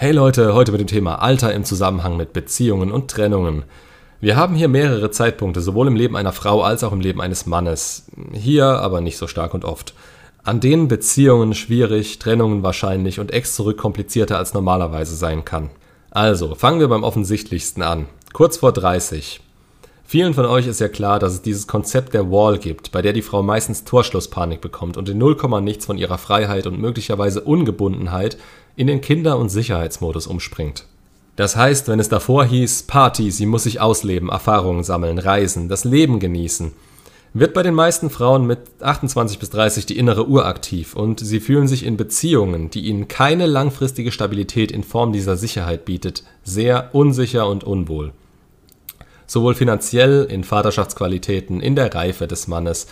Hey Leute, heute mit dem Thema Alter im Zusammenhang mit Beziehungen und Trennungen. Wir haben hier mehrere Zeitpunkte, sowohl im Leben einer Frau als auch im Leben eines Mannes. Hier aber nicht so stark und oft. An denen Beziehungen schwierig, Trennungen wahrscheinlich und ex zurück komplizierter als normalerweise sein kann. Also, fangen wir beim offensichtlichsten an. Kurz vor 30. Vielen von euch ist ja klar, dass es dieses Konzept der Wall gibt, bei der die Frau meistens Torschlusspanik bekommt und in 0, nichts von ihrer Freiheit und möglicherweise Ungebundenheit in den Kinder- und Sicherheitsmodus umspringt. Das heißt, wenn es davor hieß, Party, sie muss sich ausleben, Erfahrungen sammeln, reisen, das Leben genießen, wird bei den meisten Frauen mit 28 bis 30 die innere Uhr aktiv und sie fühlen sich in Beziehungen, die ihnen keine langfristige Stabilität in Form dieser Sicherheit bietet, sehr unsicher und unwohl sowohl finanziell, in Vaterschaftsqualitäten, in der Reife des Mannes,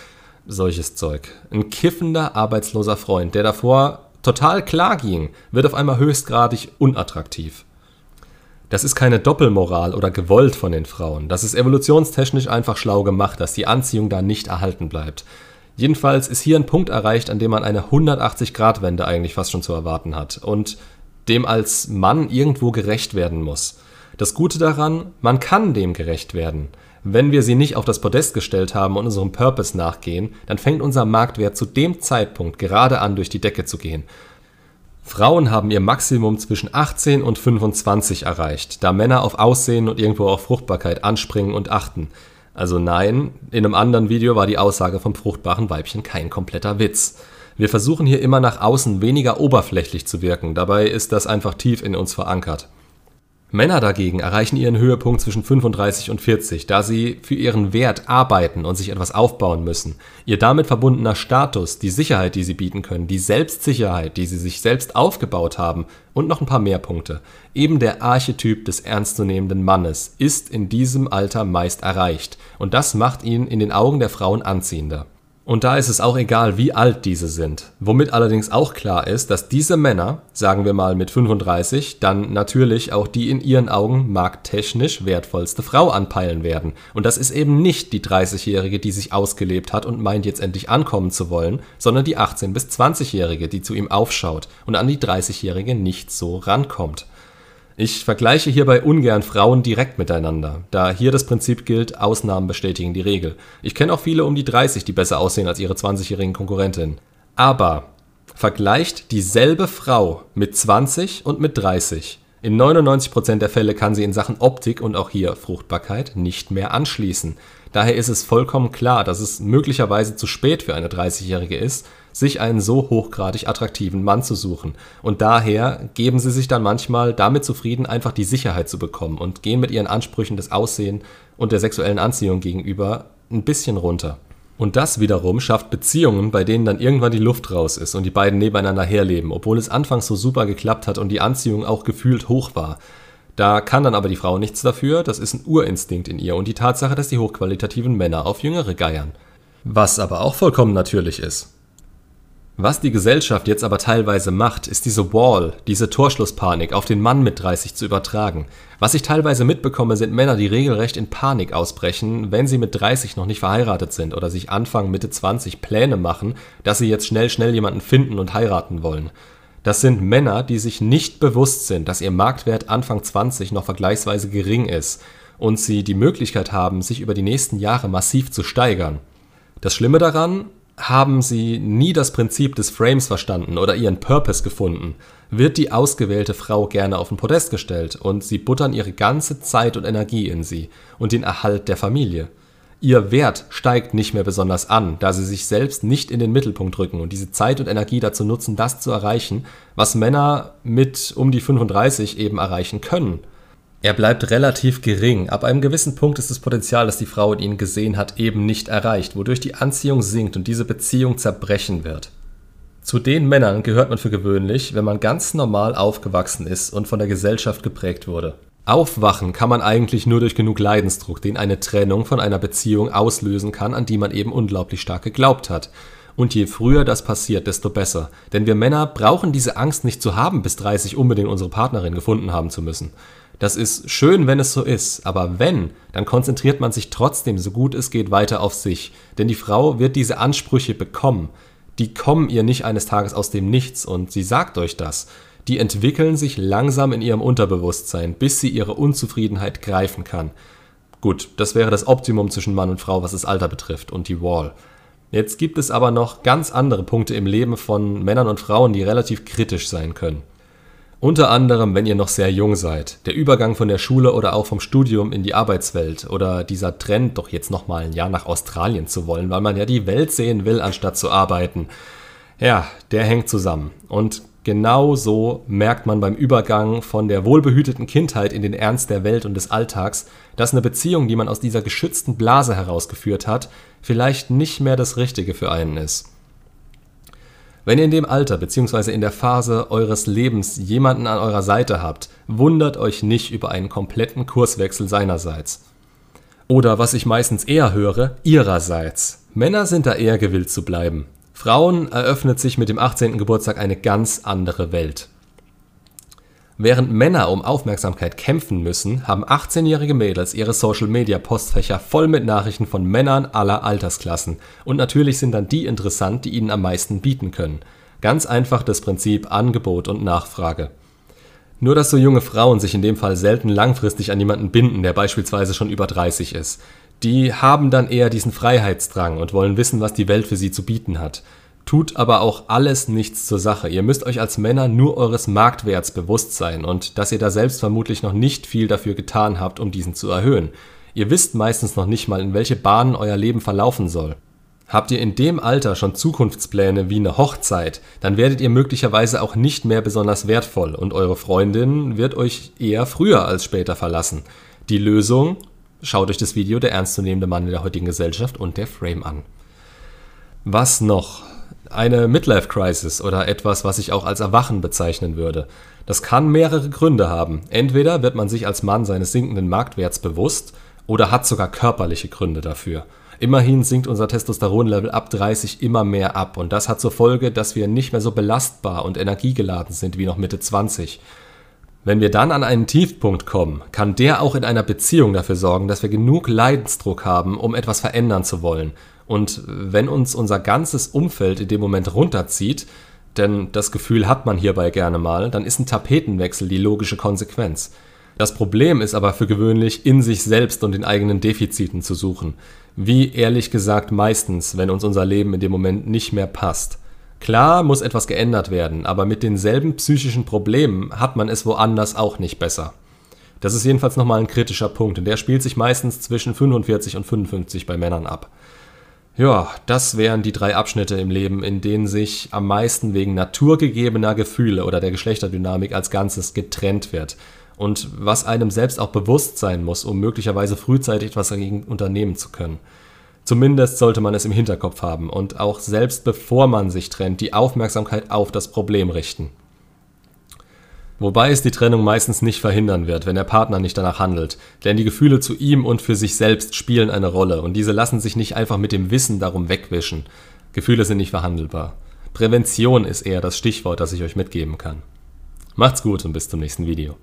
solches Zeug. Ein kiffender, arbeitsloser Freund, der davor total klar ging, wird auf einmal höchstgradig unattraktiv. Das ist keine Doppelmoral oder gewollt von den Frauen. Das ist evolutionstechnisch einfach schlau gemacht, dass die Anziehung da nicht erhalten bleibt. Jedenfalls ist hier ein Punkt erreicht, an dem man eine 180-Grad-Wende eigentlich fast schon zu erwarten hat und dem als Mann irgendwo gerecht werden muss. Das Gute daran, man kann dem gerecht werden. Wenn wir sie nicht auf das Podest gestellt haben und unserem Purpose nachgehen, dann fängt unser Marktwert zu dem Zeitpunkt gerade an, durch die Decke zu gehen. Frauen haben ihr Maximum zwischen 18 und 25 erreicht, da Männer auf Aussehen und irgendwo auf Fruchtbarkeit anspringen und achten. Also nein, in einem anderen Video war die Aussage vom fruchtbaren Weibchen kein kompletter Witz. Wir versuchen hier immer nach außen weniger oberflächlich zu wirken, dabei ist das einfach tief in uns verankert. Männer dagegen erreichen ihren Höhepunkt zwischen 35 und 40, da sie für ihren Wert arbeiten und sich etwas aufbauen müssen. Ihr damit verbundener Status, die Sicherheit, die sie bieten können, die Selbstsicherheit, die sie sich selbst aufgebaut haben und noch ein paar mehr Punkte. Eben der Archetyp des ernstzunehmenden Mannes ist in diesem Alter meist erreicht und das macht ihn in den Augen der Frauen anziehender. Und da ist es auch egal, wie alt diese sind. Womit allerdings auch klar ist, dass diese Männer, sagen wir mal mit 35, dann natürlich auch die in ihren Augen markttechnisch wertvollste Frau anpeilen werden. Und das ist eben nicht die 30-Jährige, die sich ausgelebt hat und meint jetzt endlich ankommen zu wollen, sondern die 18- bis 20-Jährige, die zu ihm aufschaut und an die 30-Jährige nicht so rankommt. Ich vergleiche hierbei ungern Frauen direkt miteinander, da hier das Prinzip gilt, Ausnahmen bestätigen die Regel. Ich kenne auch viele um die 30, die besser aussehen als ihre 20-jährigen Konkurrentinnen. Aber vergleicht dieselbe Frau mit 20 und mit 30. In 99% der Fälle kann sie in Sachen Optik und auch hier Fruchtbarkeit nicht mehr anschließen. Daher ist es vollkommen klar, dass es möglicherweise zu spät für eine 30-Jährige ist, sich einen so hochgradig attraktiven Mann zu suchen. Und daher geben sie sich dann manchmal damit zufrieden, einfach die Sicherheit zu bekommen und gehen mit ihren Ansprüchen des Aussehen und der sexuellen Anziehung gegenüber ein bisschen runter. Und das wiederum schafft Beziehungen, bei denen dann irgendwann die Luft raus ist und die beiden nebeneinander herleben, obwohl es anfangs so super geklappt hat und die Anziehung auch gefühlt hoch war. Da kann dann aber die Frau nichts dafür, das ist ein Urinstinkt in ihr und die Tatsache, dass die hochqualitativen Männer auf Jüngere geiern. Was aber auch vollkommen natürlich ist. Was die Gesellschaft jetzt aber teilweise macht, ist diese Wall, diese Torschlusspanik auf den Mann mit 30 zu übertragen. Was ich teilweise mitbekomme, sind Männer, die regelrecht in Panik ausbrechen, wenn sie mit 30 noch nicht verheiratet sind oder sich Anfang Mitte 20 Pläne machen, dass sie jetzt schnell schnell jemanden finden und heiraten wollen. Das sind Männer, die sich nicht bewusst sind, dass ihr Marktwert Anfang 20 noch vergleichsweise gering ist und sie die Möglichkeit haben, sich über die nächsten Jahre massiv zu steigern. Das Schlimme daran, haben sie nie das Prinzip des Frames verstanden oder ihren Purpose gefunden, wird die ausgewählte Frau gerne auf den Podest gestellt und sie buttern ihre ganze Zeit und Energie in sie und den Erhalt der Familie. Ihr Wert steigt nicht mehr besonders an, da sie sich selbst nicht in den Mittelpunkt rücken und diese Zeit und Energie dazu nutzen, das zu erreichen, was Männer mit um die 35 eben erreichen können – er bleibt relativ gering. Ab einem gewissen Punkt ist das Potenzial, das die Frau in ihm gesehen hat, eben nicht erreicht, wodurch die Anziehung sinkt und diese Beziehung zerbrechen wird. Zu den Männern gehört man für gewöhnlich, wenn man ganz normal aufgewachsen ist und von der Gesellschaft geprägt wurde. Aufwachen kann man eigentlich nur durch genug Leidensdruck, den eine Trennung von einer Beziehung auslösen kann, an die man eben unglaublich stark geglaubt hat. Und je früher das passiert, desto besser. Denn wir Männer brauchen diese Angst nicht zu haben, bis 30 unbedingt unsere Partnerin gefunden haben zu müssen. Das ist schön, wenn es so ist, aber wenn, dann konzentriert man sich trotzdem so gut es geht weiter auf sich, denn die Frau wird diese Ansprüche bekommen. Die kommen ihr nicht eines Tages aus dem Nichts und sie sagt euch das. die entwickeln sich langsam in ihrem Unterbewusstsein, bis sie ihre Unzufriedenheit greifen kann. Gut, das wäre das Optimum zwischen Mann und Frau, was das Alter betrifft und die Wall. Jetzt gibt es aber noch ganz andere Punkte im Leben von Männern und Frauen, die relativ kritisch sein können. Unter anderem, wenn ihr noch sehr jung seid. Der Übergang von der Schule oder auch vom Studium in die Arbeitswelt oder dieser Trend, doch jetzt nochmal ein Jahr nach Australien zu wollen, weil man ja die Welt sehen will, anstatt zu arbeiten. Ja, der hängt zusammen. Und genau so merkt man beim Übergang von der wohlbehüteten Kindheit in den Ernst der Welt und des Alltags, dass eine Beziehung, die man aus dieser geschützten Blase herausgeführt hat, vielleicht nicht mehr das Richtige für einen ist. Wenn ihr in dem Alter bzw. in der Phase eures Lebens jemanden an eurer Seite habt, wundert euch nicht über einen kompletten Kurswechsel seinerseits. Oder was ich meistens eher höre, ihrerseits. Männer sind da eher gewillt zu bleiben. Frauen eröffnet sich mit dem 18. Geburtstag eine ganz andere Welt. Während Männer um Aufmerksamkeit kämpfen müssen, haben 18-jährige Mädels ihre Social-Media-Postfächer voll mit Nachrichten von Männern aller Altersklassen. Und natürlich sind dann die interessant, die ihnen am meisten bieten können. Ganz einfach das Prinzip Angebot und Nachfrage. Nur dass so junge Frauen sich in dem Fall selten langfristig an jemanden binden, der beispielsweise schon über 30 ist. Die haben dann eher diesen Freiheitsdrang und wollen wissen, was die Welt für sie zu bieten hat tut aber auch alles nichts zur Sache. Ihr müsst euch als Männer nur eures Marktwerts bewusst sein und dass ihr da selbst vermutlich noch nicht viel dafür getan habt, um diesen zu erhöhen. Ihr wisst meistens noch nicht mal, in welche Bahnen euer Leben verlaufen soll. Habt ihr in dem Alter schon Zukunftspläne wie eine Hochzeit, dann werdet ihr möglicherweise auch nicht mehr besonders wertvoll und eure Freundin wird euch eher früher als später verlassen. Die Lösung? Schaut euch das Video Der ernstzunehmende Mann in der heutigen Gesellschaft und der Frame an. Was noch? Eine Midlife-Crisis oder etwas, was ich auch als Erwachen bezeichnen würde. Das kann mehrere Gründe haben. Entweder wird man sich als Mann seines sinkenden Marktwerts bewusst oder hat sogar körperliche Gründe dafür. Immerhin sinkt unser Testosteronlevel ab 30 immer mehr ab und das hat zur Folge, dass wir nicht mehr so belastbar und energiegeladen sind wie noch Mitte 20. Wenn wir dann an einen Tiefpunkt kommen, kann der auch in einer Beziehung dafür sorgen, dass wir genug Leidensdruck haben, um etwas verändern zu wollen und wenn uns unser ganzes Umfeld in dem Moment runterzieht, denn das Gefühl hat man hierbei gerne mal, dann ist ein Tapetenwechsel die logische Konsequenz. Das Problem ist aber für gewöhnlich in sich selbst und den eigenen Defiziten zu suchen. Wie ehrlich gesagt meistens, wenn uns unser Leben in dem Moment nicht mehr passt. Klar muss etwas geändert werden, aber mit denselben psychischen Problemen hat man es woanders auch nicht besser. Das ist jedenfalls nochmal ein kritischer Punkt und der spielt sich meistens zwischen 45 und 55 bei Männern ab. Ja, das wären die drei Abschnitte im Leben, in denen sich am meisten wegen naturgegebener Gefühle oder der Geschlechterdynamik als Ganzes getrennt wird. Und was einem selbst auch bewusst sein muss, um möglicherweise frühzeitig etwas dagegen unternehmen zu können. Zumindest sollte man es im Hinterkopf haben und auch selbst bevor man sich trennt, die Aufmerksamkeit auf das Problem richten. Wobei es die Trennung meistens nicht verhindern wird, wenn der Partner nicht danach handelt, denn die Gefühle zu ihm und für sich selbst spielen eine Rolle und diese lassen sich nicht einfach mit dem Wissen darum wegwischen. Gefühle sind nicht verhandelbar. Prävention ist eher das Stichwort, das ich euch mitgeben kann. Macht's gut und bis zum nächsten Video.